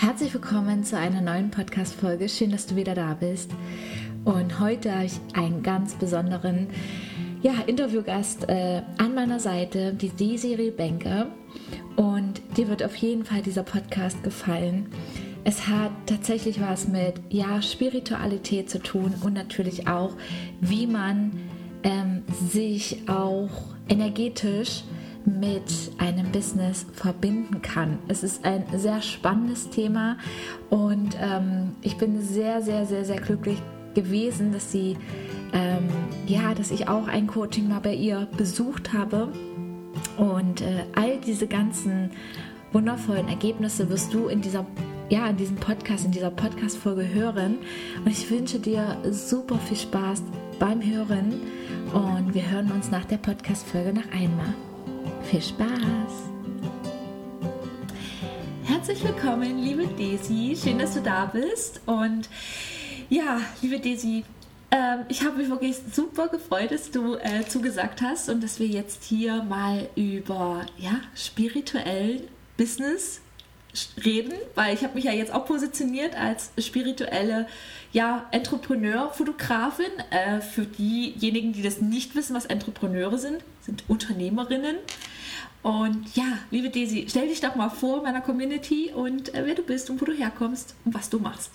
Herzlich willkommen zu einer neuen Podcast-Folge. Schön, dass du wieder da bist. Und heute habe ich einen ganz besonderen ja, Interviewgast äh, an meiner Seite, die Desiree Benker. Und dir wird auf jeden Fall dieser Podcast gefallen. Es hat tatsächlich was mit ja, Spiritualität zu tun und natürlich auch, wie man ähm, sich auch energetisch mit einem Business verbinden kann. Es ist ein sehr spannendes Thema und ähm, ich bin sehr, sehr, sehr, sehr glücklich gewesen, dass sie, ähm, ja, dass ich auch ein Coaching mal bei ihr besucht habe und äh, all diese ganzen wundervollen Ergebnisse wirst du in dieser ja, in diesem Podcast, in dieser Podcast-Folge hören. Und ich wünsche dir super viel Spaß beim Hören. Und wir hören uns nach der Podcast-Folge noch einmal. Viel Spaß! Herzlich willkommen, liebe Desi. Schön, dass du da bist. Und ja, liebe Desi, ähm, ich habe mich wirklich super gefreut, dass du äh, zugesagt hast und dass wir jetzt hier mal über ja, spirituell Business reden, weil ich habe mich ja jetzt auch positioniert als spirituelle ja, Entrepreneur, Fotografin. Äh, für diejenigen, die das nicht wissen, was Entrepreneure sind, sind Unternehmerinnen. Und ja, liebe Desi, stell dich doch mal vor meiner Community und äh, wer du bist und wo du herkommst und was du machst.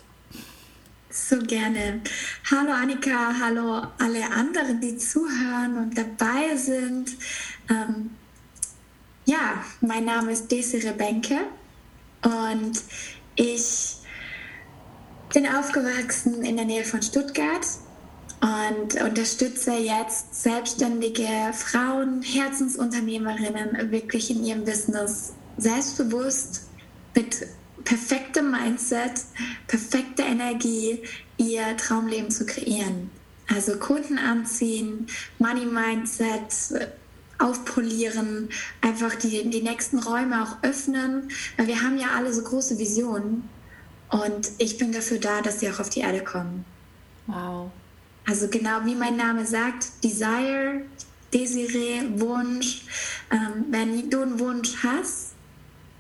So gerne. Hallo Annika, hallo alle anderen, die zuhören und dabei sind. Ähm, ja, mein Name ist Desiree Benke und ich bin aufgewachsen in der Nähe von Stuttgart und unterstütze jetzt selbstständige Frauen, Herzensunternehmerinnen wirklich in ihrem Business selbstbewusst mit perfektem Mindset, perfekter Energie ihr Traumleben zu kreieren. Also Kunden anziehen, Money Mindset aufpolieren, einfach die, die nächsten Räume auch öffnen, weil wir haben ja alle so große Visionen und ich bin dafür da, dass sie auch auf die Erde kommen. Wow, also genau wie mein Name sagt, Desire, Desiree, Wunsch. Ähm, wenn du einen Wunsch hast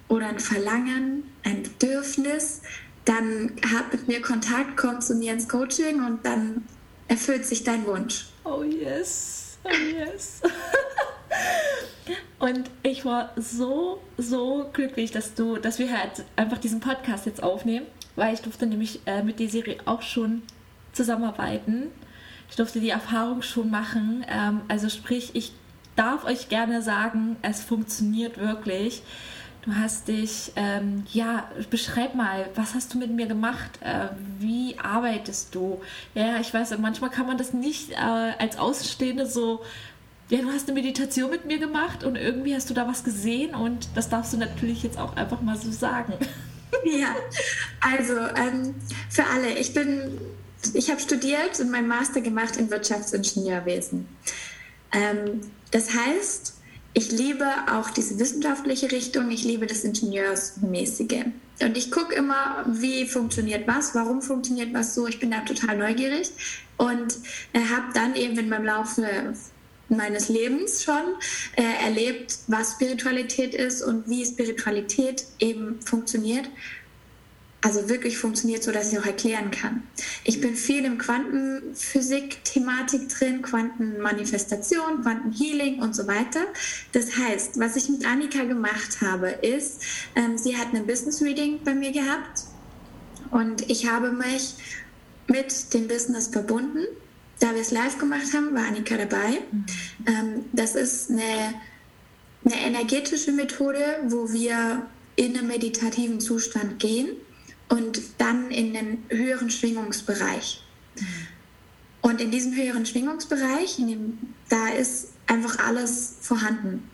oder ein Verlangen, ein Bedürfnis, dann hab mit mir Kontakt, komm zu mir ins Coaching und dann erfüllt sich dein Wunsch. Oh yes, oh yes. Und ich war so, so glücklich, dass du, dass wir halt einfach diesen Podcast jetzt aufnehmen, weil ich durfte nämlich äh, mit Desiree auch schon zusammenarbeiten ich durfte die Erfahrung schon machen. Ähm, also sprich, ich darf euch gerne sagen, es funktioniert wirklich. Du hast dich, ähm, ja, beschreib mal, was hast du mit mir gemacht? Äh, wie arbeitest du? Ja, ich weiß, manchmal kann man das nicht äh, als Außenstehende so, ja, du hast eine Meditation mit mir gemacht und irgendwie hast du da was gesehen und das darfst du natürlich jetzt auch einfach mal so sagen. Ja, also ähm, für alle, ich bin ich habe studiert und meinen Master gemacht in Wirtschaftsingenieurwesen. Ähm, das heißt, ich liebe auch diese wissenschaftliche Richtung, ich liebe das Ingenieursmäßige. Und ich gucke immer, wie funktioniert was, warum funktioniert was so. Ich bin da total neugierig und äh, habe dann eben in meinem Laufe meines Lebens schon äh, erlebt, was Spiritualität ist und wie Spiritualität eben funktioniert also wirklich funktioniert, so dass ich auch erklären kann. Ich bin viel im Quantenphysik-Thematik drin, Quantenmanifestation, Quantenhealing und so weiter. Das heißt, was ich mit Annika gemacht habe, ist, ähm, sie hat ein Business Reading bei mir gehabt und ich habe mich mit dem Business verbunden. Da wir es live gemacht haben, war Annika dabei. Mhm. Ähm, das ist eine, eine energetische Methode, wo wir in einen meditativen Zustand gehen und dann in den höheren Schwingungsbereich. Und in diesem höheren Schwingungsbereich, dem, da ist einfach alles vorhanden.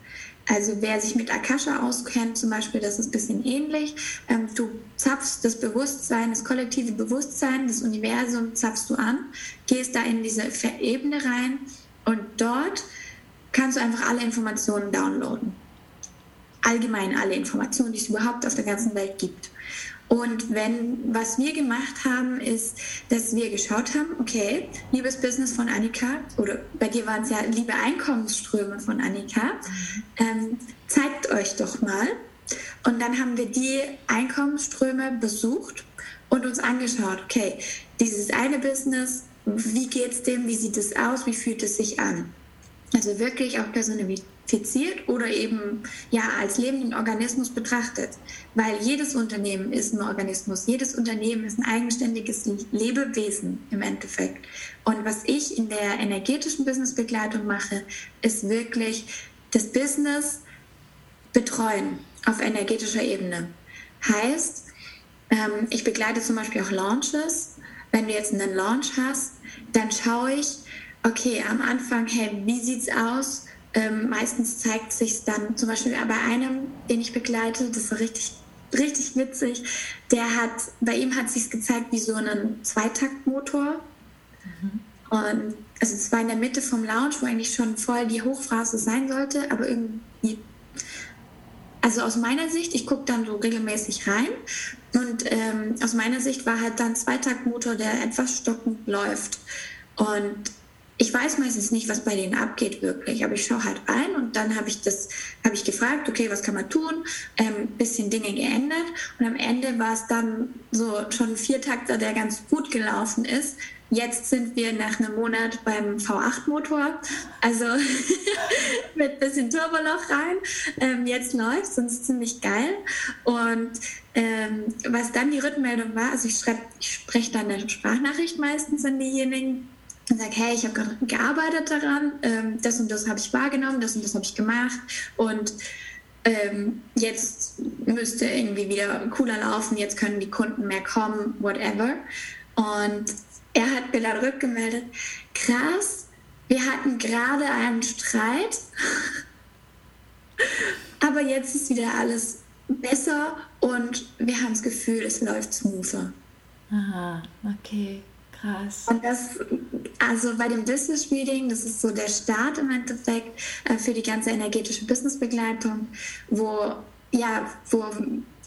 Also wer sich mit Akasha auskennt, zum Beispiel, das ist ein bisschen ähnlich. Ähm, du zapfst das Bewusstsein, das kollektive Bewusstsein, das Universum zapfst du an, gehst da in diese Ebene rein und dort kannst du einfach alle Informationen downloaden. Allgemein alle Informationen, die es überhaupt auf der ganzen Welt gibt. Und wenn, was wir gemacht haben, ist, dass wir geschaut haben, okay, liebes Business von Annika, oder bei dir waren es ja liebe Einkommensströme von Annika, ähm, zeigt euch doch mal. Und dann haben wir die Einkommensströme besucht und uns angeschaut, okay, dieses eine Business, wie geht es dem, wie sieht es aus, wie fühlt es sich an? Also wirklich auch personifiziert oder eben ja als lebenden Organismus betrachtet, weil jedes Unternehmen ist ein Organismus, jedes Unternehmen ist ein eigenständiges Lebewesen im Endeffekt. Und was ich in der energetischen Businessbegleitung mache, ist wirklich das Business betreuen auf energetischer Ebene. Heißt, ähm, ich begleite zum Beispiel auch Launches. Wenn du jetzt einen Launch hast, dann schaue ich, okay, am Anfang, hey, wie sieht's aus? Ähm, meistens zeigt sich dann zum Beispiel bei einem, den ich begleite, das ist richtig, richtig witzig. Der hat, bei ihm hat sich gezeigt wie so ein Zweitaktmotor. Mhm. Und also es war in der Mitte vom Lounge, wo eigentlich schon voll die Hochphase sein sollte, aber irgendwie also aus meiner Sicht, ich gucke dann so regelmäßig rein und ähm, aus meiner Sicht war halt dann Zweitaktmotor, der etwas stockend läuft. Und ich weiß meistens nicht, was bei denen abgeht wirklich, aber ich schaue halt rein und dann habe ich das, habe ich gefragt, okay, was kann man tun? Ähm, bisschen Dinge geändert und am Ende war es dann so schon ein Viertakter, der ganz gut gelaufen ist. Jetzt sind wir nach einem Monat beim V8-Motor, also mit ein bisschen Turboloch rein. Ähm, jetzt läuft und ist ziemlich geil. Und ähm, was dann die Rückmeldung war, also ich, ich spreche dann eine Sprachnachricht meistens an diejenigen, und sage, hey, ich habe gerade gearbeitet daran, ähm, das und das habe ich wahrgenommen, das und das habe ich gemacht und ähm, jetzt müsste irgendwie wieder cooler laufen, jetzt können die Kunden mehr kommen, whatever. Und er hat mir dann rückgemeldet, krass, wir hatten gerade einen Streit, aber jetzt ist wieder alles besser und wir haben das Gefühl, es läuft smoother. Aha, okay, krass. Und das, also bei dem Business Reading, das ist so der Start im Endeffekt äh, für die ganze energetische Businessbegleitung, wo ja, wo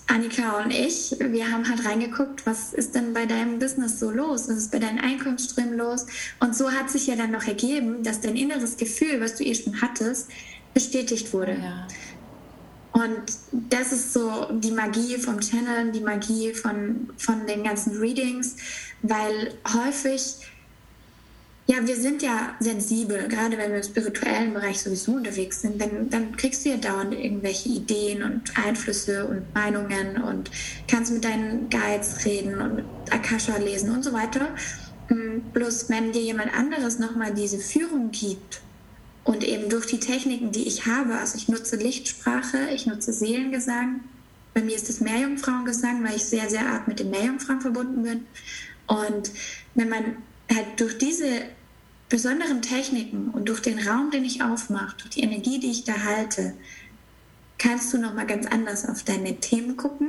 Annika und ich, wir haben halt reingeguckt, was ist denn bei deinem Business so los? Was ist bei deinen Einkommensströmen los? Und so hat sich ja dann noch ergeben, dass dein inneres Gefühl, was du eh schon hattest, bestätigt wurde. Ja. Und das ist so die Magie vom Channel, die Magie von, von den ganzen Readings, weil häufig ja, wir sind ja sensibel, gerade wenn wir im spirituellen Bereich sowieso unterwegs sind, dann, dann kriegst du ja dauernd irgendwelche Ideen und Einflüsse und Meinungen und kannst mit deinen Guides reden und mit Akasha lesen und so weiter. Mm, bloß wenn dir jemand anderes nochmal diese Führung gibt und eben durch die Techniken, die ich habe, also ich nutze Lichtsprache, ich nutze Seelengesang, bei mir ist es Meerjungfrauengesang, weil ich sehr, sehr arg mit den Meerjungfrauen verbunden bin. Und wenn man halt durch diese besonderen Techniken und durch den Raum, den ich aufmache, durch die Energie, die ich da halte, kannst du nochmal ganz anders auf deine Themen gucken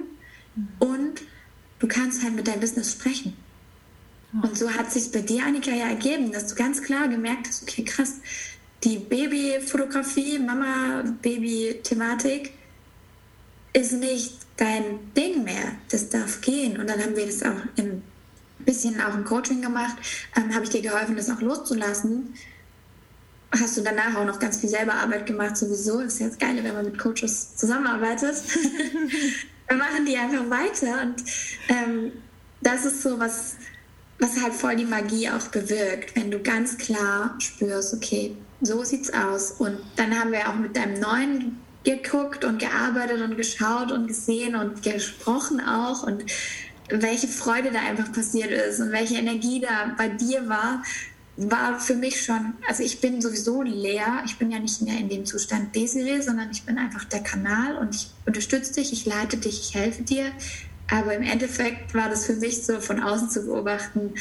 mhm. und du kannst halt mit deinem Business sprechen. Und so hat sich bei dir, Annika, ja ergeben, dass du ganz klar gemerkt hast, okay, krass, die Babyfotografie, Mama-Baby-Thematik ist nicht dein Ding mehr. Das darf gehen. Und dann haben wir das auch im bisschen auch ein Coaching gemacht, ähm, habe ich dir geholfen, das auch loszulassen. Hast du danach auch noch ganz viel selber Arbeit gemacht, sowieso. Ist ja das Geile, wenn man mit Coaches zusammenarbeitet. Wir machen die einfach weiter und ähm, das ist so was, was halt voll die Magie auch bewirkt, wenn du ganz klar spürst, okay, so sieht's aus. Und dann haben wir auch mit deinem neuen geguckt und gearbeitet und geschaut und gesehen und gesprochen auch und welche Freude da einfach passiert ist und welche Energie da bei dir war, war für mich schon, also ich bin sowieso leer. Ich bin ja nicht mehr in dem Zustand Desiree, sondern ich bin einfach der Kanal und ich unterstütze dich, ich leite dich, ich helfe dir. Aber im Endeffekt war das für mich so von außen zu beobachten,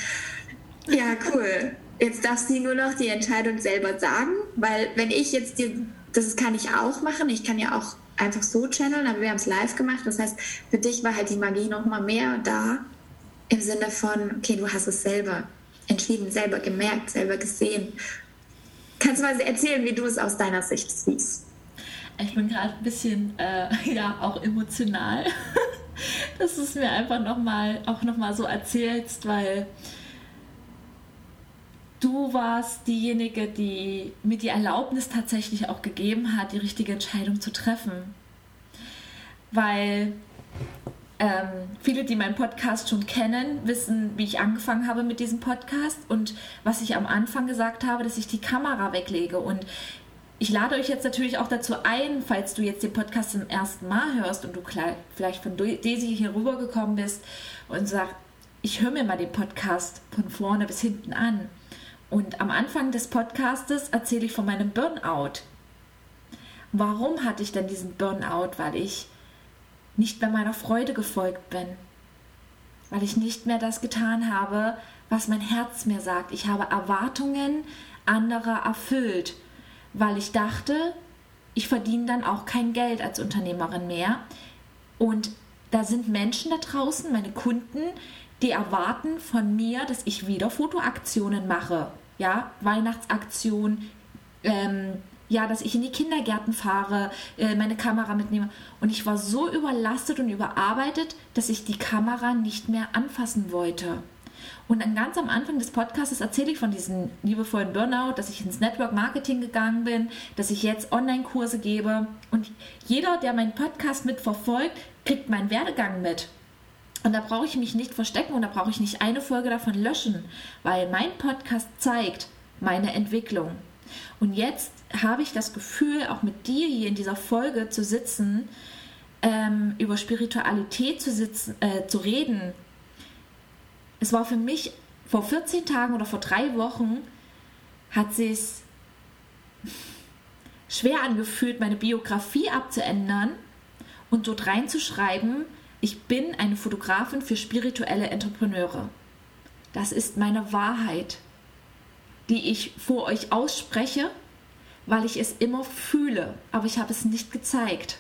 ja, cool. Jetzt darf sie nur noch die Entscheidung selber sagen, weil wenn ich jetzt dir, das kann ich auch machen, ich kann ja auch einfach so channeln, aber wir haben es live gemacht. Das heißt, für dich war halt die Magie noch mal mehr da im Sinne von, okay, du hast es selber entschieden, selber gemerkt, selber gesehen. Kannst du mal erzählen, wie du es aus deiner Sicht siehst? Ich bin gerade ein bisschen, äh, ja, auch emotional, dass du es mir einfach noch mal, auch noch mal so erzählst, weil du warst diejenige, die mir die Erlaubnis tatsächlich auch gegeben hat, die richtige Entscheidung zu treffen. weil ähm, viele, die meinen Podcast schon kennen, wissen, wie ich angefangen habe mit diesem Podcast und was ich am Anfang gesagt habe, dass ich die Kamera weglege. Und ich lade euch jetzt natürlich auch dazu ein, falls du jetzt den Podcast zum ersten Mal hörst und du vielleicht von Daisy hier rübergekommen bist und sagst, ich höre mir mal den Podcast von vorne bis hinten an. Und am Anfang des Podcastes erzähle ich von meinem Burnout. Warum hatte ich denn diesen Burnout? Weil ich nicht mehr meiner Freude gefolgt bin, weil ich nicht mehr das getan habe, was mein Herz mir sagt. Ich habe Erwartungen anderer erfüllt, weil ich dachte, ich verdiene dann auch kein Geld als Unternehmerin mehr. Und da sind Menschen da draußen, meine Kunden, die erwarten von mir, dass ich wieder Fotoaktionen mache. Ja, Weihnachtsaktion, ähm, ja, dass ich in die Kindergärten fahre, äh, meine Kamera mitnehme. Und ich war so überlastet und überarbeitet, dass ich die Kamera nicht mehr anfassen wollte. Und dann ganz am Anfang des Podcasts erzähle ich von diesem liebevollen Burnout, dass ich ins Network Marketing gegangen bin, dass ich jetzt Online-Kurse gebe. Und jeder, der meinen Podcast mitverfolgt, kriegt meinen Werdegang mit. Und da brauche ich mich nicht verstecken und da brauche ich nicht eine Folge davon löschen, weil mein Podcast zeigt meine Entwicklung. Und jetzt habe ich das Gefühl, auch mit dir hier in dieser Folge zu sitzen, ähm, über Spiritualität zu, sitzen, äh, zu reden. Es war für mich vor 14 Tagen oder vor drei Wochen, hat sich schwer angefühlt, meine Biografie abzuändern und dort reinzuschreiben, ich bin eine Fotografin für spirituelle Entrepreneure. Das ist meine Wahrheit, die ich vor euch ausspreche weil ich es immer fühle, aber ich habe es nicht gezeigt.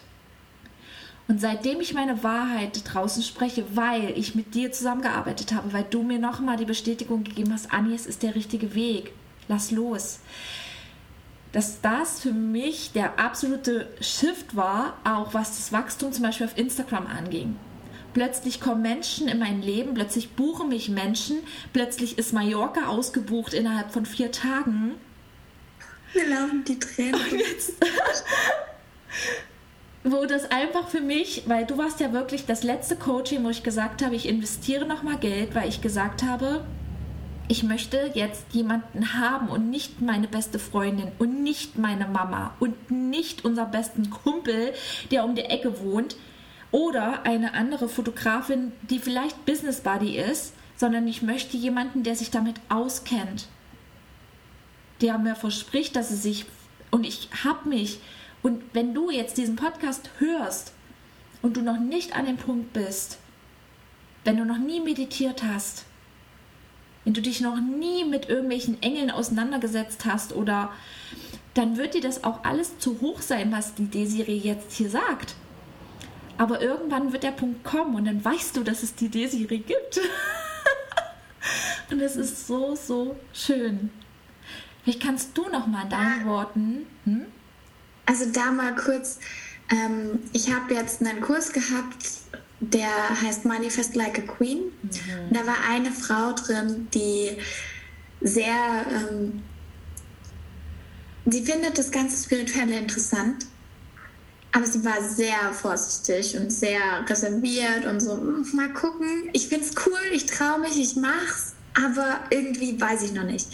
Und seitdem ich meine Wahrheit draußen spreche, weil ich mit dir zusammengearbeitet habe, weil du mir nochmal die Bestätigung gegeben hast, Anni, es ist der richtige Weg, lass los. Dass das für mich der absolute Shift war, auch was das Wachstum zum Beispiel auf Instagram anging. Plötzlich kommen Menschen in mein Leben, plötzlich buchen mich Menschen, plötzlich ist Mallorca ausgebucht innerhalb von vier Tagen wir laufen die Tränen. Und jetzt, wo das einfach für mich, weil du warst ja wirklich das letzte Coaching, wo ich gesagt habe, ich investiere nochmal Geld, weil ich gesagt habe, ich möchte jetzt jemanden haben und nicht meine beste Freundin und nicht meine Mama und nicht unser besten Kumpel, der um die Ecke wohnt oder eine andere Fotografin, die vielleicht Business Buddy ist, sondern ich möchte jemanden, der sich damit auskennt der mir verspricht, dass es sich und ich habe mich und wenn du jetzt diesen Podcast hörst und du noch nicht an dem Punkt bist, wenn du noch nie meditiert hast, wenn du dich noch nie mit irgendwelchen Engeln auseinandergesetzt hast oder dann wird dir das auch alles zu hoch sein, was die Desiree jetzt hier sagt. Aber irgendwann wird der Punkt kommen und dann weißt du, dass es die Desiree gibt. und es ist so, so schön. Vielleicht kannst du noch mal in deinen Worten. Hm? Also da mal kurz. Ähm, ich habe jetzt einen Kurs gehabt, der heißt Manifest Like a Queen. Mhm. Und da war eine Frau drin, die sehr, ähm, sie findet das ganze Spirituelle interessant, aber sie war sehr vorsichtig und sehr reserviert und so, mal gucken, ich finde es cool, ich traue mich, ich mach's aber irgendwie weiß ich noch nicht.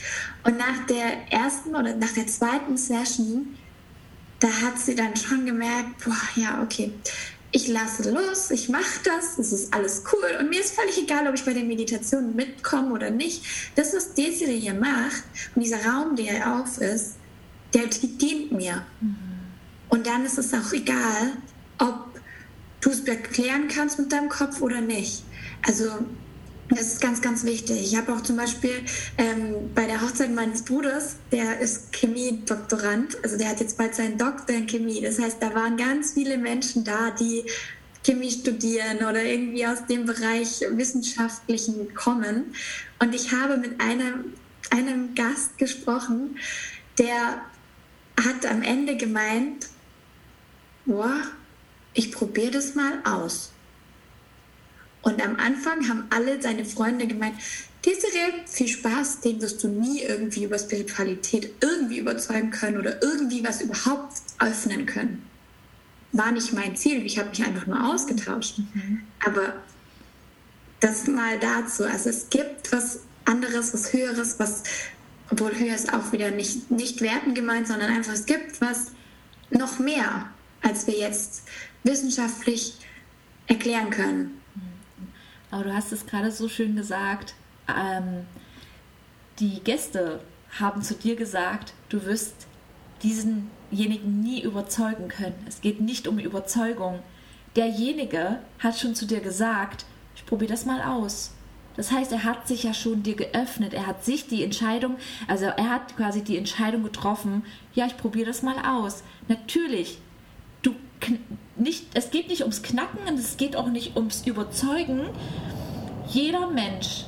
Und nach der ersten oder nach der zweiten Session, da hat sie dann schon gemerkt, boah, ja, okay, ich lasse los, ich mache das, es ist alles cool und mir ist völlig egal, ob ich bei den Meditationen mitkomme oder nicht. Das, was Desiree hier macht und dieser Raum, der auf ist, der dient mir. Mhm. Und dann ist es auch egal, ob du es erklären kannst mit deinem Kopf oder nicht. Also das ist ganz, ganz wichtig. Ich habe auch zum Beispiel ähm, bei der Hochzeit meines Bruders, der ist Chemie-Doktorand, also der hat jetzt bald seinen Doktor in Chemie. Das heißt, da waren ganz viele Menschen da, die Chemie studieren oder irgendwie aus dem Bereich Wissenschaftlichen kommen. Und ich habe mit einem, einem Gast gesprochen, der hat am Ende gemeint, boah, ich probiere das mal aus. Und am Anfang haben alle seine Freunde gemeint, Desiree, viel Spaß, den wirst du nie irgendwie über Spiritualität irgendwie überzeugen können oder irgendwie was überhaupt öffnen können. war nicht mein Ziel. Ich habe mich einfach nur ausgetauscht. Mhm. Aber das mal dazu. Also es gibt was anderes, was Höheres, was, obwohl höher ist auch wieder nicht, nicht werten gemeint, sondern einfach, es gibt was noch mehr, als wir jetzt wissenschaftlich erklären können. Aber du hast es gerade so schön gesagt. Ähm, die Gäste haben zu dir gesagt, du wirst diesenjenigen nie überzeugen können. Es geht nicht um Überzeugung. Derjenige hat schon zu dir gesagt, ich probiere das mal aus. Das heißt, er hat sich ja schon dir geöffnet. Er hat sich die Entscheidung, also er hat quasi die Entscheidung getroffen, ja, ich probiere das mal aus. Natürlich, du nicht, es geht nicht ums Knacken und es geht auch nicht ums Überzeugen. Jeder Mensch,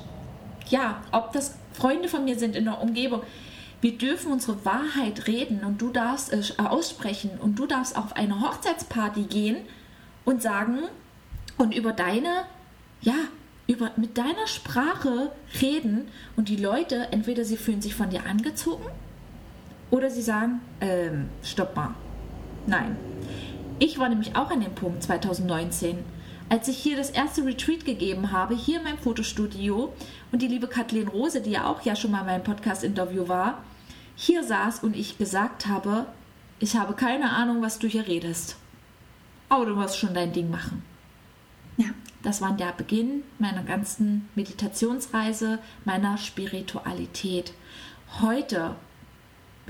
ja, ob das Freunde von mir sind in der Umgebung, wir dürfen unsere Wahrheit reden und du darfst es äh, aussprechen und du darfst auf eine Hochzeitsparty gehen und sagen und über deine, ja, über, mit deiner Sprache reden und die Leute, entweder sie fühlen sich von dir angezogen oder sie sagen, ähm, stopp mal. Nein. Ich war nämlich auch an dem Punkt 2019, als ich hier das erste Retreat gegeben habe, hier in meinem Fotostudio und die liebe Kathleen Rose, die ja auch ja schon mal mein Podcast-Interview war, hier saß und ich gesagt habe, ich habe keine Ahnung, was du hier redest. Aber du musst schon dein Ding machen. Ja. Das war der Beginn meiner ganzen Meditationsreise, meiner Spiritualität. Heute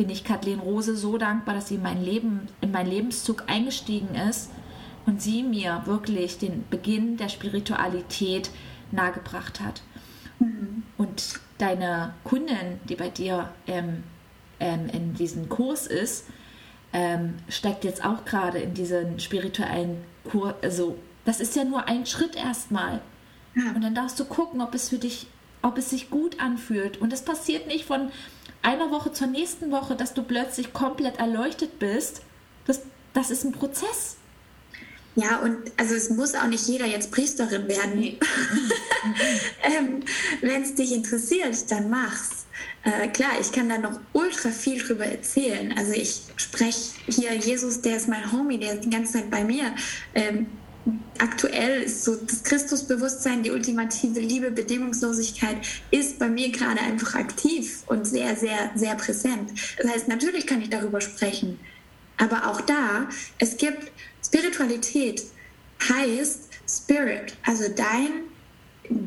bin ich Kathleen Rose so dankbar, dass sie in mein Leben, in meinen Lebenszug eingestiegen ist und sie mir wirklich den Beginn der Spiritualität nahegebracht hat. Mhm. Und deine Kundin, die bei dir ähm, ähm, in diesem Kurs ist, ähm, steckt jetzt auch gerade in diesen spirituellen Kurs, also das ist ja nur ein Schritt erstmal. Ja. Und dann darfst du gucken, ob es für dich, ob es sich gut anfühlt. Und es passiert nicht von einer Woche zur nächsten Woche, dass du plötzlich komplett erleuchtet bist. Das, das ist ein Prozess. Ja, und also es muss auch nicht jeder jetzt Priesterin werden. Nee. ähm, Wenn es dich interessiert, dann mach's. Äh, klar, ich kann da noch ultra viel drüber erzählen. Also ich spreche hier Jesus, der ist mein Homie, der ist die ganze Zeit bei mir. Ähm, aktuell ist so das Christusbewusstsein, die ultimative Liebe, Bedingungslosigkeit ist bei mir gerade einfach aktiv und sehr, sehr, sehr präsent. Das heißt, natürlich kann ich darüber sprechen. Aber auch da, es gibt Spiritualität, heißt Spirit, also dein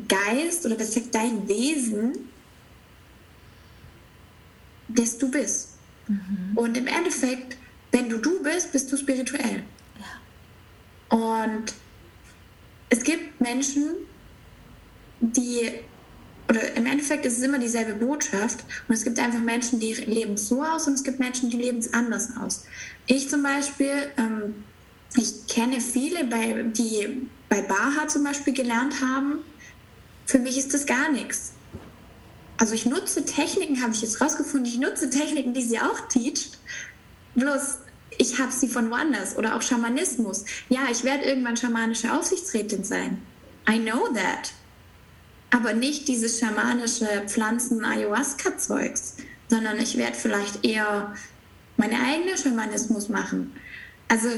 Geist oder besser dein Wesen, das du bist. Mhm. Und im Endeffekt, wenn du du bist, bist du spirituell. Und es gibt Menschen, die, oder im Endeffekt ist es immer dieselbe Botschaft. Und es gibt einfach Menschen, die leben so aus und es gibt Menschen, die leben es anders aus. Ich zum Beispiel, ähm, ich kenne viele, bei, die bei Baha zum Beispiel gelernt haben. Für mich ist das gar nichts. Also ich nutze Techniken, habe ich jetzt rausgefunden, ich nutze Techniken, die sie auch teacht. Bloß ich habe sie von woanders oder auch Schamanismus. Ja, ich werde irgendwann schamanische Aufsichtsrätin sein. I know that. Aber nicht dieses schamanische Pflanzen-Ayahuasca-Zeugs, sondern ich werde vielleicht eher meine eigene Schamanismus machen. Also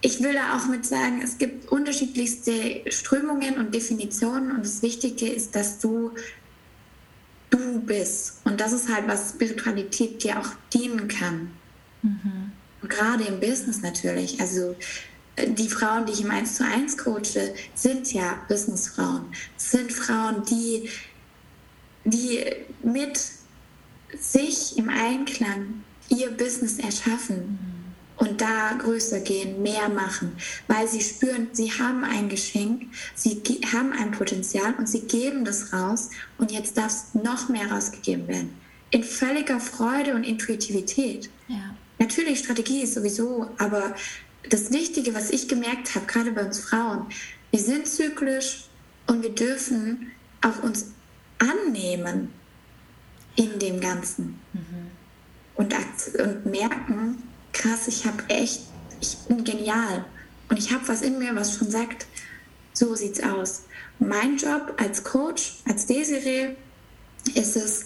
ich will da auch mit sagen, es gibt unterschiedlichste Strömungen und Definitionen und das Wichtige ist, dass du du bist. Und das ist halt, was Spiritualität dir auch dienen kann. Mhm gerade im Business natürlich. Also äh, die Frauen, die ich im 1 zu 1 coache, sind ja Businessfrauen. sind Frauen, die, die mit sich im Einklang ihr Business erschaffen und da größer gehen, mehr machen, weil sie spüren, sie haben ein Geschenk, sie haben ein Potenzial und sie geben das raus und jetzt darf es noch mehr rausgegeben werden. In völliger Freude und Intuitivität. Ja. Natürlich, Strategie ist sowieso, aber das Wichtige, was ich gemerkt habe, gerade bei uns Frauen, wir sind zyklisch und wir dürfen auch uns annehmen in dem Ganzen mhm. und, und merken, krass, ich habe echt, ich bin genial und ich habe was in mir, was schon sagt, so sieht's aus. Mein Job als Coach, als Desiree, ist es,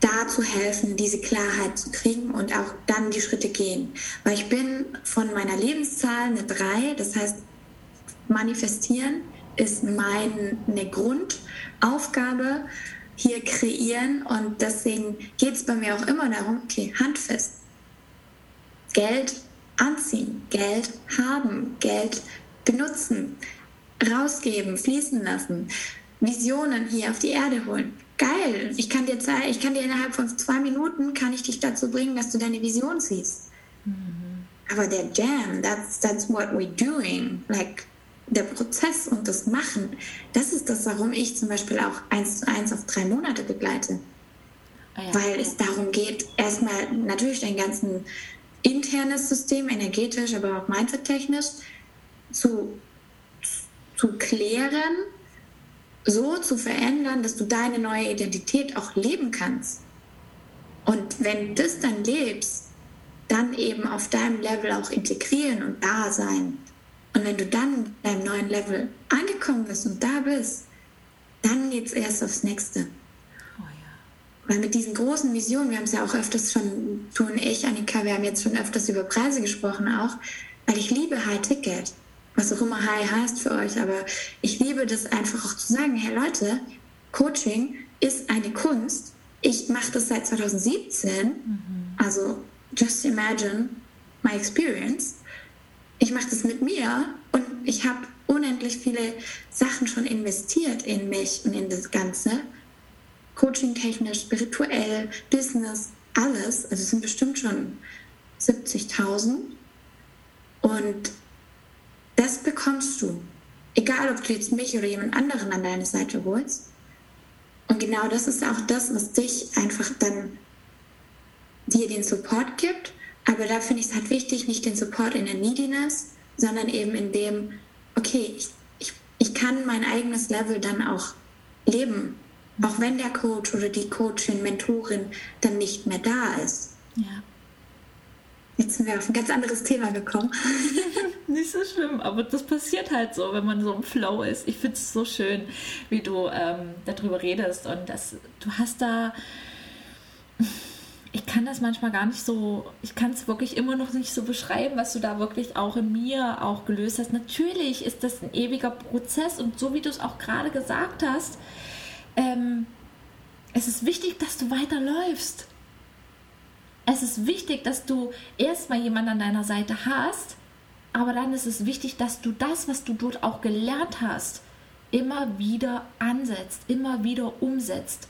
da zu helfen, diese Klarheit zu kriegen und auch dann die Schritte gehen. Weil ich bin von meiner Lebenszahl eine 3, das heißt, manifestieren ist meine Grundaufgabe, hier kreieren und deswegen geht es bei mir auch immer darum, okay, handfest. Geld anziehen, Geld haben, Geld benutzen, rausgeben, fließen lassen, Visionen hier auf die Erde holen geil, ich kann dir zeigen, ich kann dir innerhalb von zwei Minuten kann ich dich dazu bringen, dass du deine Vision siehst. Mhm. Aber der Jam, that's, that's what we're doing. Like, der Prozess und das Machen, das ist das, warum ich zum Beispiel auch eins zu eins auf drei Monate begleite. Ah ja. Weil es darum geht, erstmal natürlich dein ganzen internes System, energetisch, aber auch mindset-technisch zu, zu klären so zu verändern, dass du deine neue Identität auch leben kannst. Und wenn du das dann lebst, dann eben auf deinem Level auch integrieren und da sein. Und wenn du dann in deinem neuen Level angekommen bist und da bist, dann geht es erst aufs nächste. Oh ja. Weil mit diesen großen Visionen, wir haben es ja auch öfters schon, du und ich, Annika, wir haben jetzt schon öfters über Preise gesprochen auch, weil ich liebe High Ticket was auch immer High heißt für euch, aber ich liebe das einfach auch zu sagen, hey Leute, Coaching ist eine Kunst. Ich mache das seit 2017, mhm. also just imagine my experience. Ich mache das mit mir und ich habe unendlich viele Sachen schon investiert in mich und in das Ganze. Coaching technisch, spirituell, Business, alles. Also es sind bestimmt schon 70.000. Und das bekommst du. Egal, ob du jetzt mich oder jemand anderen an deine Seite holst. Und genau das ist auch das, was dich einfach dann dir den Support gibt. Aber da finde ich es halt wichtig, nicht den Support in der Neediness, sondern eben in dem, okay, ich, ich, ich kann mein eigenes Level dann auch leben. Auch wenn der Coach oder die Coachin, Mentorin dann nicht mehr da ist. Ja. Jetzt sind wir auf ein ganz anderes Thema gekommen. Nicht so schlimm, aber das passiert halt so, wenn man so im Flow ist. Ich finde es so schön, wie du ähm, darüber redest und das, du hast da. Ich kann das manchmal gar nicht so, ich kann es wirklich immer noch nicht so beschreiben, was du da wirklich auch in mir auch gelöst hast. Natürlich ist das ein ewiger Prozess und so wie du es auch gerade gesagt hast, ähm, es ist wichtig, dass du weiterläufst es ist wichtig, dass du erstmal jemanden an deiner Seite hast, aber dann ist es wichtig, dass du das, was du dort auch gelernt hast, immer wieder ansetzt, immer wieder umsetzt.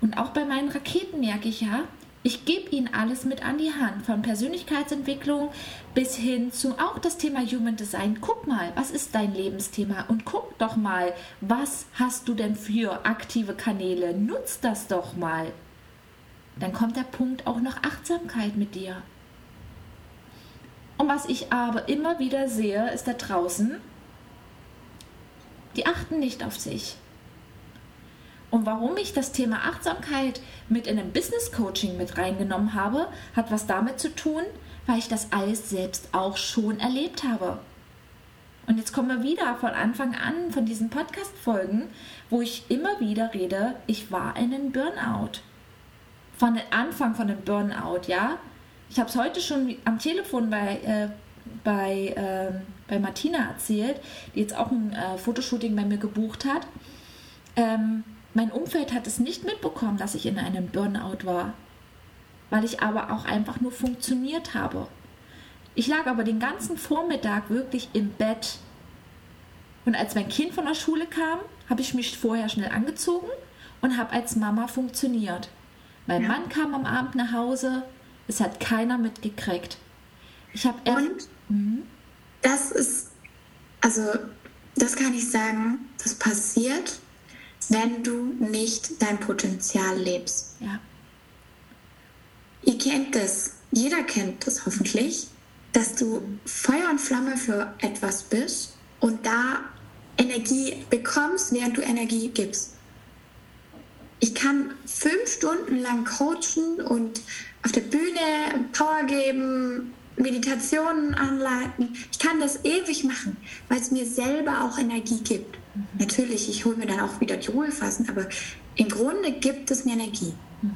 Und auch bei meinen Raketen merke ich ja, ich gebe ihnen alles mit an die Hand, von Persönlichkeitsentwicklung bis hin zu auch das Thema Human Design. Guck mal, was ist dein Lebensthema und guck doch mal, was hast du denn für aktive Kanäle? Nutz das doch mal dann kommt der Punkt auch noch Achtsamkeit mit dir. Und was ich aber immer wieder sehe, ist da draußen, die achten nicht auf sich. Und warum ich das Thema Achtsamkeit mit in ein Business Coaching mit reingenommen habe, hat was damit zu tun, weil ich das alles selbst auch schon erlebt habe. Und jetzt kommen wir wieder von Anfang an von diesen Podcast-Folgen, wo ich immer wieder rede, ich war in einem Burnout von dem Anfang von dem Burnout, ja. Ich habe es heute schon am Telefon bei, äh, bei, äh, bei Martina erzählt, die jetzt auch ein äh, Fotoshooting bei mir gebucht hat. Ähm, mein Umfeld hat es nicht mitbekommen, dass ich in einem Burnout war, weil ich aber auch einfach nur funktioniert habe. Ich lag aber den ganzen Vormittag wirklich im Bett. Und als mein Kind von der Schule kam, habe ich mich vorher schnell angezogen und habe als Mama funktioniert. Mein ja. Mann kam am Abend nach Hause, es hat keiner mitgekriegt. Ich habe Und mhm. das ist, also das kann ich sagen, das passiert, wenn du nicht dein Potenzial lebst. Ja. Ihr kennt das, jeder kennt das hoffentlich, dass du Feuer und Flamme für etwas bist und da Energie bekommst, während du Energie gibst ich kann fünf Stunden lang coachen und auf der Bühne Power geben, Meditationen anleiten. Ich kann das ewig machen, weil es mir selber auch Energie gibt. Mhm. Natürlich, ich hole mir dann auch wieder die Ruhephasen, aber im Grunde gibt es mir Energie. Mhm.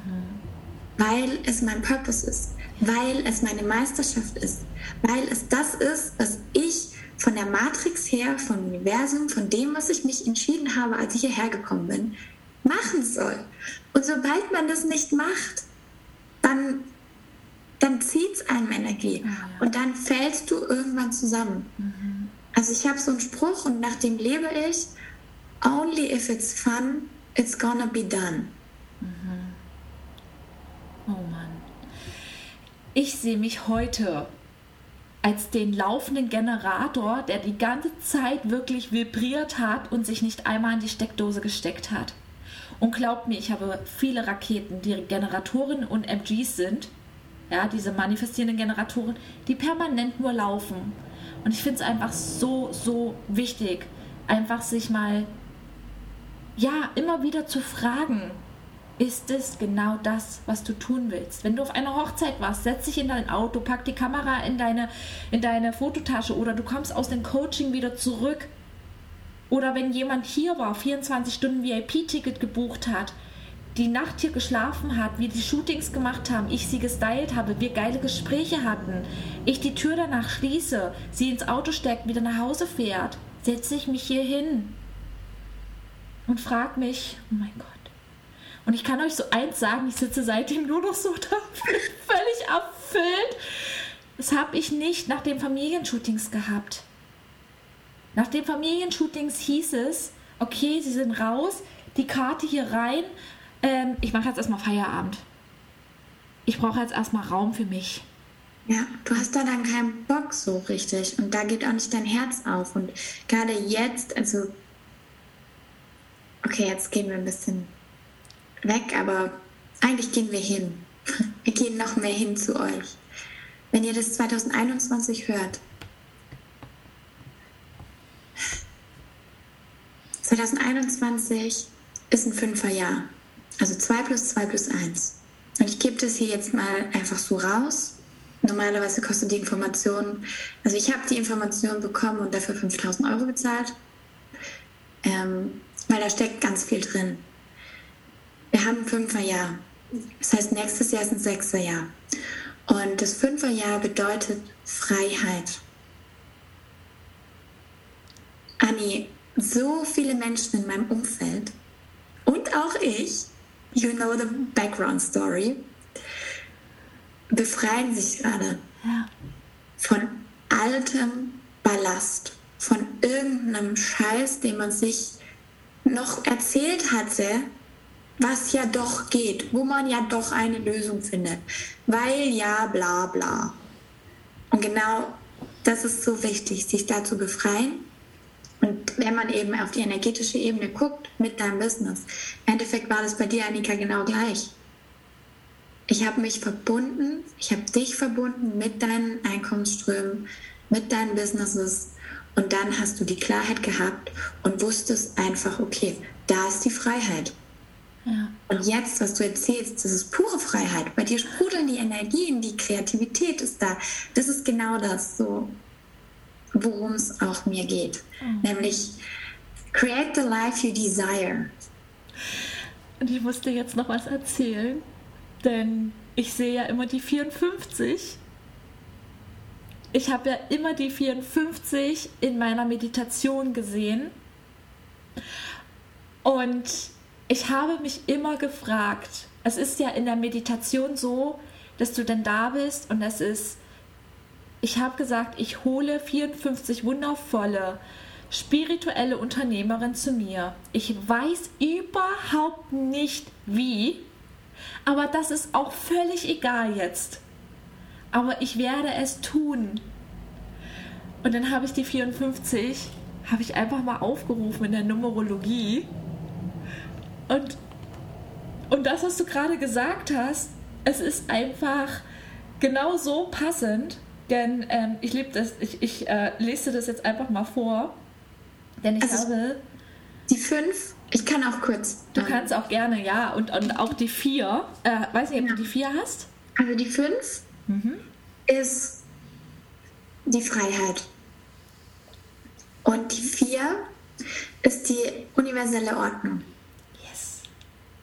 weil es mein Purpose ist, weil es meine Meisterschaft ist, weil es das ist, was ich von der Matrix her, vom Universum, von dem, was ich mich entschieden habe, als ich hierher gekommen bin, machen soll. Und sobald man das nicht macht, dann, dann zieht es einem Energie. Und dann fällst du irgendwann zusammen. Mhm. Also ich habe so einen Spruch und nach dem lebe ich, only if it's fun, it's gonna be done. Mhm. Oh Mann. Ich sehe mich heute als den laufenden Generator, der die ganze Zeit wirklich vibriert hat und sich nicht einmal in die Steckdose gesteckt hat. Und glaubt mir, ich habe viele Raketen, die Generatoren und MGs sind, ja, diese manifestierenden Generatoren, die permanent nur laufen. Und ich finde es einfach so, so wichtig, einfach sich mal, ja, immer wieder zu fragen, ist es genau das, was du tun willst. Wenn du auf einer Hochzeit warst, setz dich in dein Auto, pack die Kamera in deine, in deine Fototasche oder du kommst aus dem Coaching wieder zurück. Oder wenn jemand hier war, 24 Stunden VIP-Ticket gebucht hat, die Nacht hier geschlafen hat, wir die Shootings gemacht haben, ich sie gestylt habe, wir geile Gespräche hatten, ich die Tür danach schließe, sie ins Auto steckt, wieder nach Hause fährt, setze ich mich hier hin und frage mich, oh mein Gott, und ich kann euch so eins sagen, ich sitze seitdem nur noch so da, völlig erfüllt. Das habe ich nicht nach den Familienshootings gehabt. Nach den Familienshootings hieß es, okay, sie sind raus, die Karte hier rein, ähm, ich mache jetzt erstmal Feierabend. Ich brauche jetzt erstmal Raum für mich. Ja, du hast da dann keinen Bock so richtig und da geht auch nicht dein Herz auf. Und gerade jetzt, also, okay, jetzt gehen wir ein bisschen weg, aber eigentlich gehen wir hin. Wir gehen noch mehr hin zu euch. Wenn ihr das 2021 hört, 2021 ist ein Fünferjahr. Also 2 plus 2 plus 1. Und ich gebe das hier jetzt mal einfach so raus. Normalerweise kostet die Information, also ich habe die Information bekommen und dafür 5000 Euro bezahlt, ähm, weil da steckt ganz viel drin. Wir haben ein Fünferjahr. Das heißt, nächstes Jahr ist ein Sechserjahr. Und das Fünferjahr bedeutet Freiheit. Anni, so viele Menschen in meinem Umfeld und auch ich, you know the background story, befreien sich gerade ja. von altem Ballast, von irgendeinem Scheiß, den man sich noch erzählt hatte, was ja doch geht, wo man ja doch eine Lösung findet, weil ja bla bla. Und genau das ist so wichtig, sich da zu befreien. Und wenn man eben auf die energetische Ebene guckt mit deinem Business, im Endeffekt war das bei dir, Annika, genau gleich. Ich habe mich verbunden, ich habe dich verbunden mit deinen Einkommensströmen, mit deinen Businesses und dann hast du die Klarheit gehabt und wusstest einfach, okay, da ist die Freiheit. Ja. Und jetzt, was du erzählst, das ist pure Freiheit. Bei dir sprudeln die Energien, die Kreativität ist da. Das ist genau das, so, worum es auch mir geht. Mhm. Nämlich, create the life you desire. Und ich musste jetzt noch was erzählen, denn ich sehe ja immer die 54. Ich habe ja immer die 54 in meiner Meditation gesehen. Und ich habe mich immer gefragt, es ist ja in der Meditation so, dass du dann da bist und es ist, ich habe gesagt, ich hole 54 wundervolle spirituelle Unternehmerinnen zu mir. Ich weiß überhaupt nicht wie, aber das ist auch völlig egal jetzt. Aber ich werde es tun. Und dann habe ich die 54, habe ich einfach mal aufgerufen in der Numerologie und, und das, was du gerade gesagt hast, es ist einfach genau so passend, denn ähm, ich liebe das, ich, ich äh, lese das jetzt einfach mal vor, denn ich also, habe... Die fünf, ich kann auch kurz. Du kannst auch gerne, ja, und, und auch die vier. Äh, weiß nicht, ob ja. du die vier hast? Also die fünf mhm. ist die Freiheit. Und die vier ist die universelle Ordnung.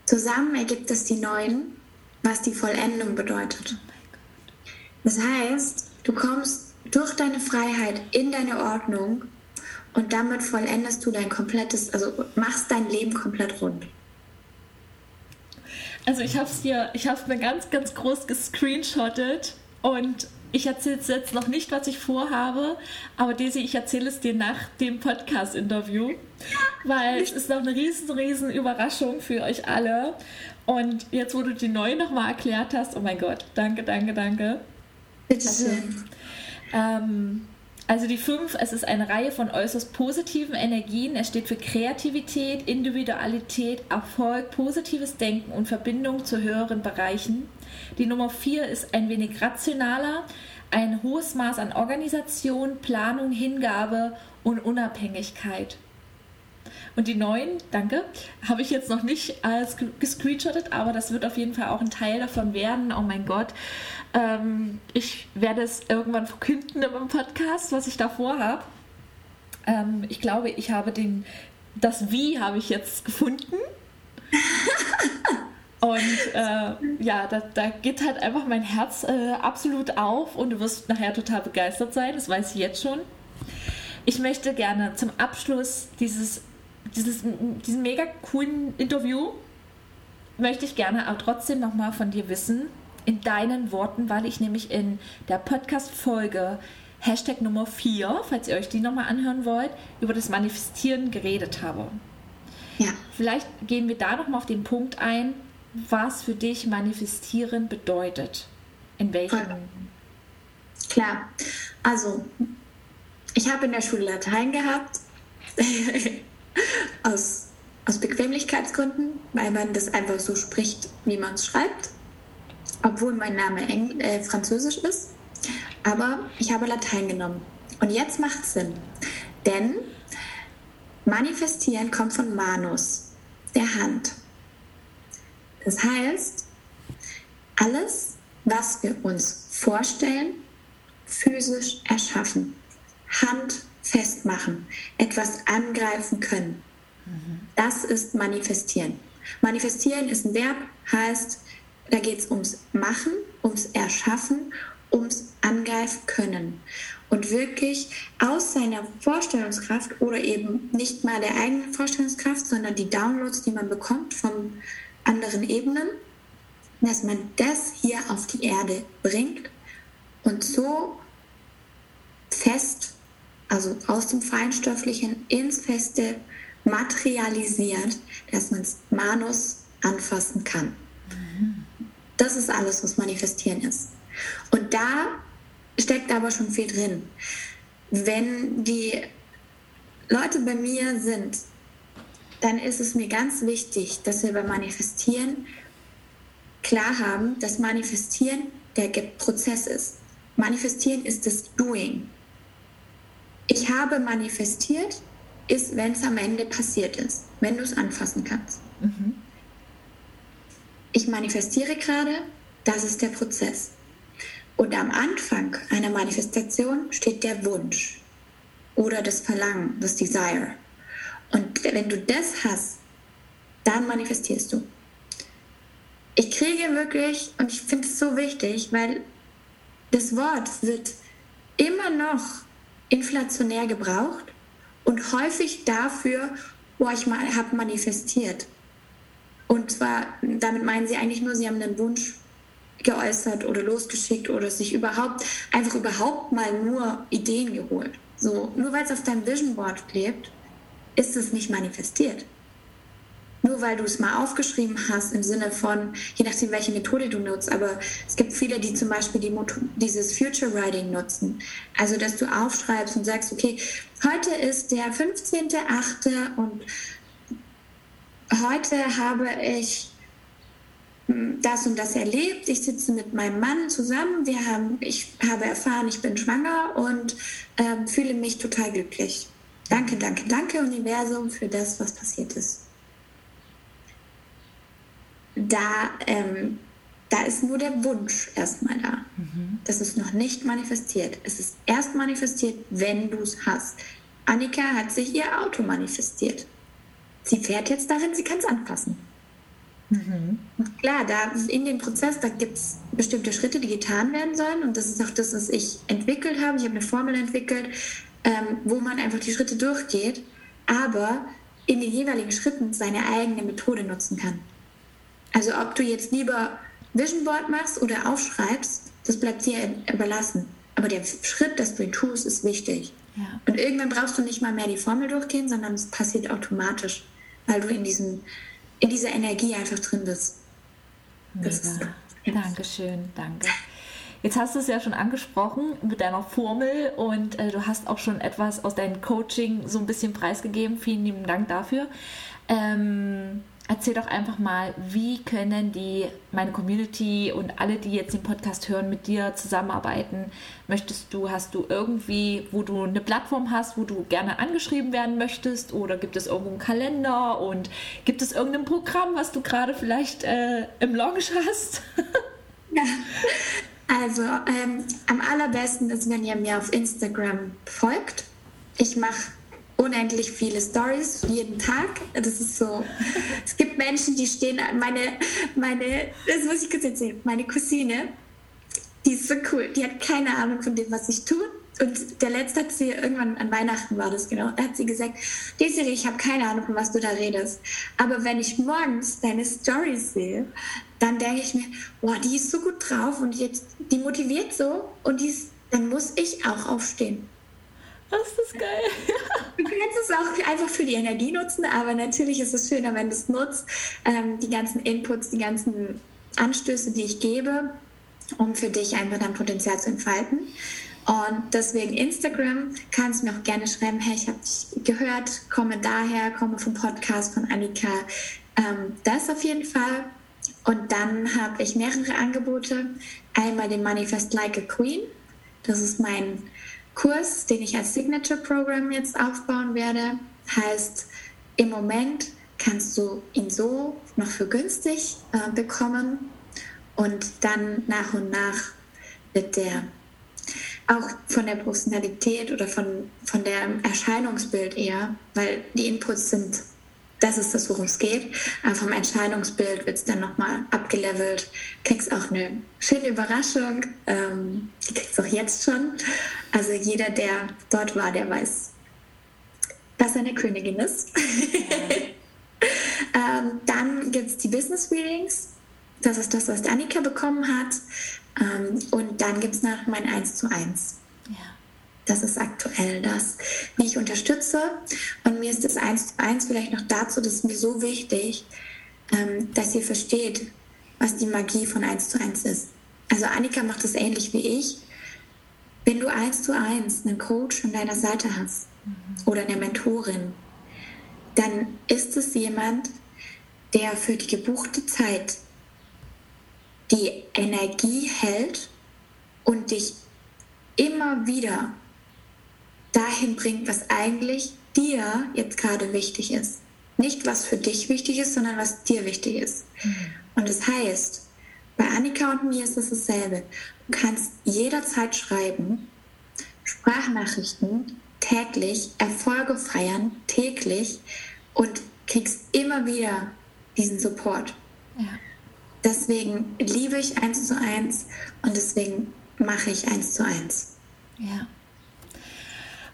Zusammen ergibt es die neun was die Vollendung bedeutet. Das heißt, du kommst durch deine Freiheit in deine Ordnung und damit vollendest du dein komplettes, also machst dein Leben komplett rund. Also ich habe es hier, ich habe mir ganz, ganz groß gescreenshottet und ich erzähle jetzt noch nicht, was ich vorhabe, aber Daisy, ich erzähle es dir nach dem Podcast-Interview, weil es ist noch eine riesen, riesen Überraschung für euch alle. Und jetzt, wo du die neue nochmal erklärt hast, oh mein Gott, danke, danke, danke. Also, ähm, also die fünf, es ist eine Reihe von äußerst positiven Energien. Es steht für Kreativität, Individualität, Erfolg, positives Denken und Verbindung zu höheren Bereichen. Die Nummer vier ist ein wenig rationaler, ein hohes Maß an Organisation, Planung, Hingabe und Unabhängigkeit. Und die neuen, danke, habe ich jetzt noch nicht als gescreenshottet, aber das wird auf jeden Fall auch ein Teil davon werden. Oh mein Gott. Ähm, ich werde es irgendwann verkünden im Podcast, was ich da vorhabe. Ähm, ich glaube, ich habe den, das Wie habe ich jetzt gefunden. Und äh, ja, da, da, geht halt einfach mein Herz äh, absolut auf und du wirst nachher total begeistert sein, das weiß ich jetzt schon. Ich möchte gerne zum Abschluss dieses, dieses diesem mega coolen Interview, möchte ich gerne aber trotzdem nochmal von dir wissen, in deinen Worten, weil ich nämlich in der Podcast-Folge Hashtag Nummer 4, falls ihr euch die nochmal anhören wollt, über das Manifestieren geredet habe. Ja. Vielleicht gehen wir da nochmal auf den Punkt ein, was für dich Manifestieren bedeutet. In welchem? Klar. Also, ich habe in der Schule Latein gehabt. aus, aus Bequemlichkeitsgründen, weil man das einfach so spricht, wie man es schreibt obwohl mein Name Engl äh, Französisch ist. Aber ich habe Latein genommen. Und jetzt macht es Sinn. Denn manifestieren kommt von Manus, der Hand. Das heißt, alles, was wir uns vorstellen, physisch erschaffen, Hand festmachen, etwas angreifen können, mhm. das ist manifestieren. Manifestieren ist ein Verb, heißt, da geht es ums Machen, ums Erschaffen, ums Angreifen können. Und wirklich aus seiner Vorstellungskraft oder eben nicht mal der eigenen Vorstellungskraft, sondern die Downloads, die man bekommt von anderen Ebenen, dass man das hier auf die Erde bringt und so fest, also aus dem Feinstofflichen ins Feste materialisiert, dass man es Manus anfassen kann. Das ist alles, was manifestieren ist. Und da steckt aber schon viel drin. Wenn die Leute bei mir sind, dann ist es mir ganz wichtig, dass wir beim Manifestieren klar haben, dass Manifestieren der Prozess ist. Manifestieren ist das Doing. Ich habe manifestiert, ist, wenn es am Ende passiert ist, wenn du es anfassen kannst. Mhm ich manifestiere gerade, das ist der Prozess. Und am Anfang einer Manifestation steht der Wunsch oder das Verlangen, das Desire. Und wenn du das hast, dann manifestierst du. Ich kriege wirklich, und ich finde es so wichtig, weil das Wort wird immer noch inflationär gebraucht und häufig dafür, wo ich mal habe manifestiert. Und zwar, damit meinen sie eigentlich nur, sie haben einen Wunsch geäußert oder losgeschickt oder sich überhaupt, einfach überhaupt mal nur Ideen geholt. So, nur weil es auf deinem Vision Board klebt, ist es nicht manifestiert. Nur weil du es mal aufgeschrieben hast, im Sinne von, je nachdem, welche Methode du nutzt, aber es gibt viele, die zum Beispiel die dieses Future Writing nutzen. Also, dass du aufschreibst und sagst, okay, heute ist der 15.8. und heute habe ich hm, das und das erlebt. Ich sitze mit meinem Mann zusammen. Wir haben, ich habe erfahren, ich bin schwanger und ähm, fühle mich total glücklich. Danke, danke, danke Universum für das, was passiert ist. Da, ähm, da ist nur der Wunsch erstmal da. Mhm. Das ist noch nicht manifestiert. Es ist erst manifestiert, wenn du es hast. Annika hat sich ihr Auto manifestiert. Sie fährt jetzt darin, sie kann es anpassen. Mhm. Klar, da in dem Prozess, da gibt es bestimmte Schritte, die getan werden sollen. Und das ist auch das, was ich entwickelt habe. Ich habe eine Formel entwickelt, ähm, wo man einfach die Schritte durchgeht, aber in den jeweiligen Schritten seine eigene Methode nutzen kann. Also ob du jetzt lieber Vision Board machst oder aufschreibst, das bleibt dir überlassen. Aber der Schritt, dass du ihn tust, ist wichtig. Ja. Und irgendwann brauchst du nicht mal mehr die Formel durchgehen, sondern es passiert automatisch, weil du in diesem in dieser Energie einfach drin bist. Das ist, ja. Dankeschön, danke. Jetzt hast du es ja schon angesprochen mit deiner Formel und äh, du hast auch schon etwas aus deinem Coaching so ein bisschen preisgegeben. Vielen lieben Dank dafür. Ähm, erzähl doch einfach mal, wie können die, meine Community und alle, die jetzt den Podcast hören, mit dir zusammenarbeiten? Möchtest du, hast du irgendwie, wo du eine Plattform hast, wo du gerne angeschrieben werden möchtest? Oder gibt es irgendwo einen Kalender und gibt es irgendein Programm, was du gerade vielleicht äh, im Launch hast? ja. Also ähm, am allerbesten ist, wenn ihr mir auf Instagram folgt. Ich mache unendlich viele Stories jeden Tag. Das ist so. Es gibt Menschen, die stehen, meine, meine, das muss ich kurz erzählen, meine Cousine, die ist so cool, die hat keine Ahnung von dem, was ich tue. Und der letzte hat sie irgendwann an Weihnachten war das genau, da hat sie gesagt, Desiree, ich habe keine Ahnung, von was du da redest. Aber wenn ich morgens deine Stories sehe, dann denke ich mir, boah, die ist so gut drauf und jetzt, die motiviert so und die ist, dann muss ich auch aufstehen. Das ist geil. Du kannst es auch einfach für die Energie nutzen, aber natürlich ist es schöner, wenn du es nutzt. Ähm, die ganzen Inputs, die ganzen Anstöße, die ich gebe, um für dich einfach dein Potenzial zu entfalten. Und deswegen Instagram kannst mir auch gerne schreiben, hey, ich habe dich gehört, komme daher, komme vom Podcast von Annika. Ähm, das auf jeden Fall. Und dann habe ich mehrere Angebote. Einmal den Manifest Like a Queen. Das ist mein Kurs, den ich als Signature Program jetzt aufbauen werde, heißt, im Moment kannst du ihn so noch für günstig äh, bekommen und dann nach und nach wird der auch von der Personalität oder von, von der Erscheinungsbild eher, weil die Inputs sind das ist das, worum es geht. Aber vom Entscheidungsbild wird es dann nochmal abgelevelt. Kriegst auch eine schöne Überraschung. Ähm, die kriegst du auch jetzt schon. Also jeder, der dort war, der weiß, dass er eine Königin ist. ähm, dann gibt es die Business Readings. Das ist das, was Annika bekommen hat. Ähm, und dann gibt es noch mein 1 zu 1. Ja. Das ist aktuell das, wie ich unterstütze. Und mir ist das eins zu eins vielleicht noch dazu, das ist mir so wichtig, ähm, dass ihr versteht, was die Magie von eins zu eins ist. Also Annika macht das ähnlich wie ich. Wenn du eins zu eins einen Coach an deiner Seite hast mhm. oder eine Mentorin, dann ist es jemand, der für die gebuchte Zeit die Energie hält und dich immer wieder dahin bringt, was eigentlich dir jetzt gerade wichtig ist. Nicht, was für dich wichtig ist, sondern was dir wichtig ist. Mhm. Und das heißt, bei Annika und mir ist es dasselbe. Du kannst jederzeit schreiben, Sprachnachrichten täglich, Erfolge feiern täglich und kriegst immer wieder diesen Support. Ja. Deswegen liebe ich eins zu eins und deswegen mache ich eins zu eins. Ja.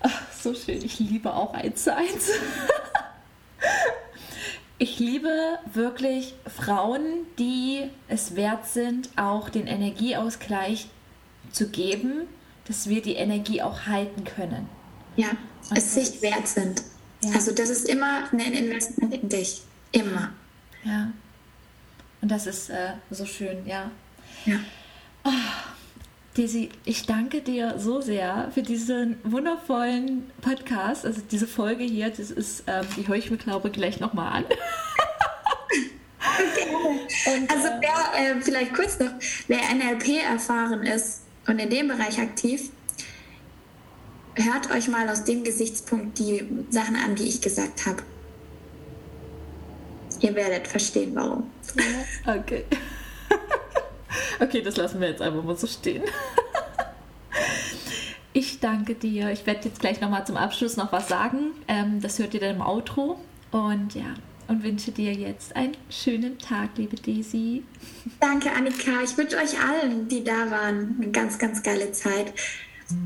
Ach, so schön. Ich liebe auch eins zu eins. Ich liebe wirklich Frauen, die es wert sind, auch den Energieausgleich zu geben, dass wir die Energie auch halten können. Ja, Und es sich wert sind. Ja. Also das ist immer ein Investment in dich. Immer. Ja. Und das ist äh, so schön, ja. Ja. Oh. Daisy, ich danke dir so sehr für diesen wundervollen Podcast. Also diese Folge hier, das ist, ähm, die höre ich mir glaube ich gleich nochmal an. Und, also äh, wer, äh, vielleicht kurz noch, wer NLP erfahren ist und in dem Bereich aktiv, hört euch mal aus dem Gesichtspunkt die Sachen an, die ich gesagt habe. Ihr werdet verstehen, warum. Okay. Okay, das lassen wir jetzt einfach mal so stehen. Ich danke dir. Ich werde jetzt gleich nochmal zum Abschluss noch was sagen. Ähm, das hört ihr dann im Outro. Und ja, und wünsche dir jetzt einen schönen Tag, liebe Daisy. Danke, Annika. Ich wünsche euch allen, die da waren, eine ganz, ganz geile Zeit.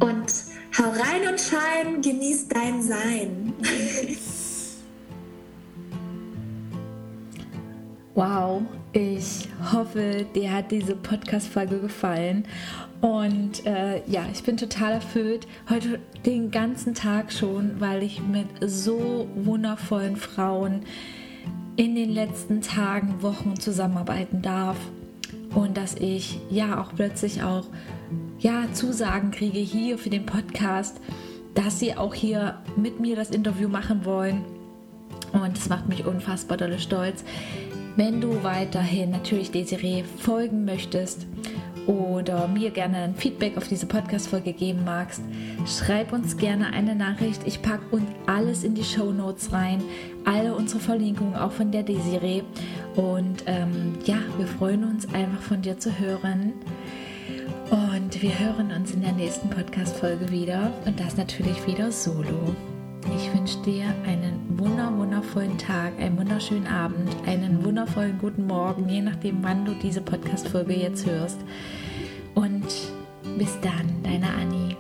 Und hau rein und schein, genieß dein Sein. Wow, ich hoffe, dir hat diese Podcast-Folge gefallen. Und äh, ja, ich bin total erfüllt. Heute den ganzen Tag schon, weil ich mit so wundervollen Frauen in den letzten Tagen, Wochen zusammenarbeiten darf. Und dass ich ja auch plötzlich auch ja, Zusagen kriege hier für den Podcast, dass sie auch hier mit mir das Interview machen wollen. Und das macht mich unfassbar dolle stolz. Wenn du weiterhin natürlich Desiree folgen möchtest oder mir gerne ein Feedback auf diese Podcast-Folge geben magst, schreib uns gerne eine Nachricht. Ich packe uns alles in die Show Notes rein, alle unsere Verlinkungen, auch von der Desiree. Und ähm, ja, wir freuen uns einfach von dir zu hören. Und wir hören uns in der nächsten Podcast-Folge wieder und das natürlich wieder solo. Ich wünsche dir einen wunder, wundervollen Tag, einen wunderschönen Abend, einen wundervollen guten Morgen, je nachdem, wann du diese Podcast-Folge jetzt hörst. Und bis dann, deine Annie.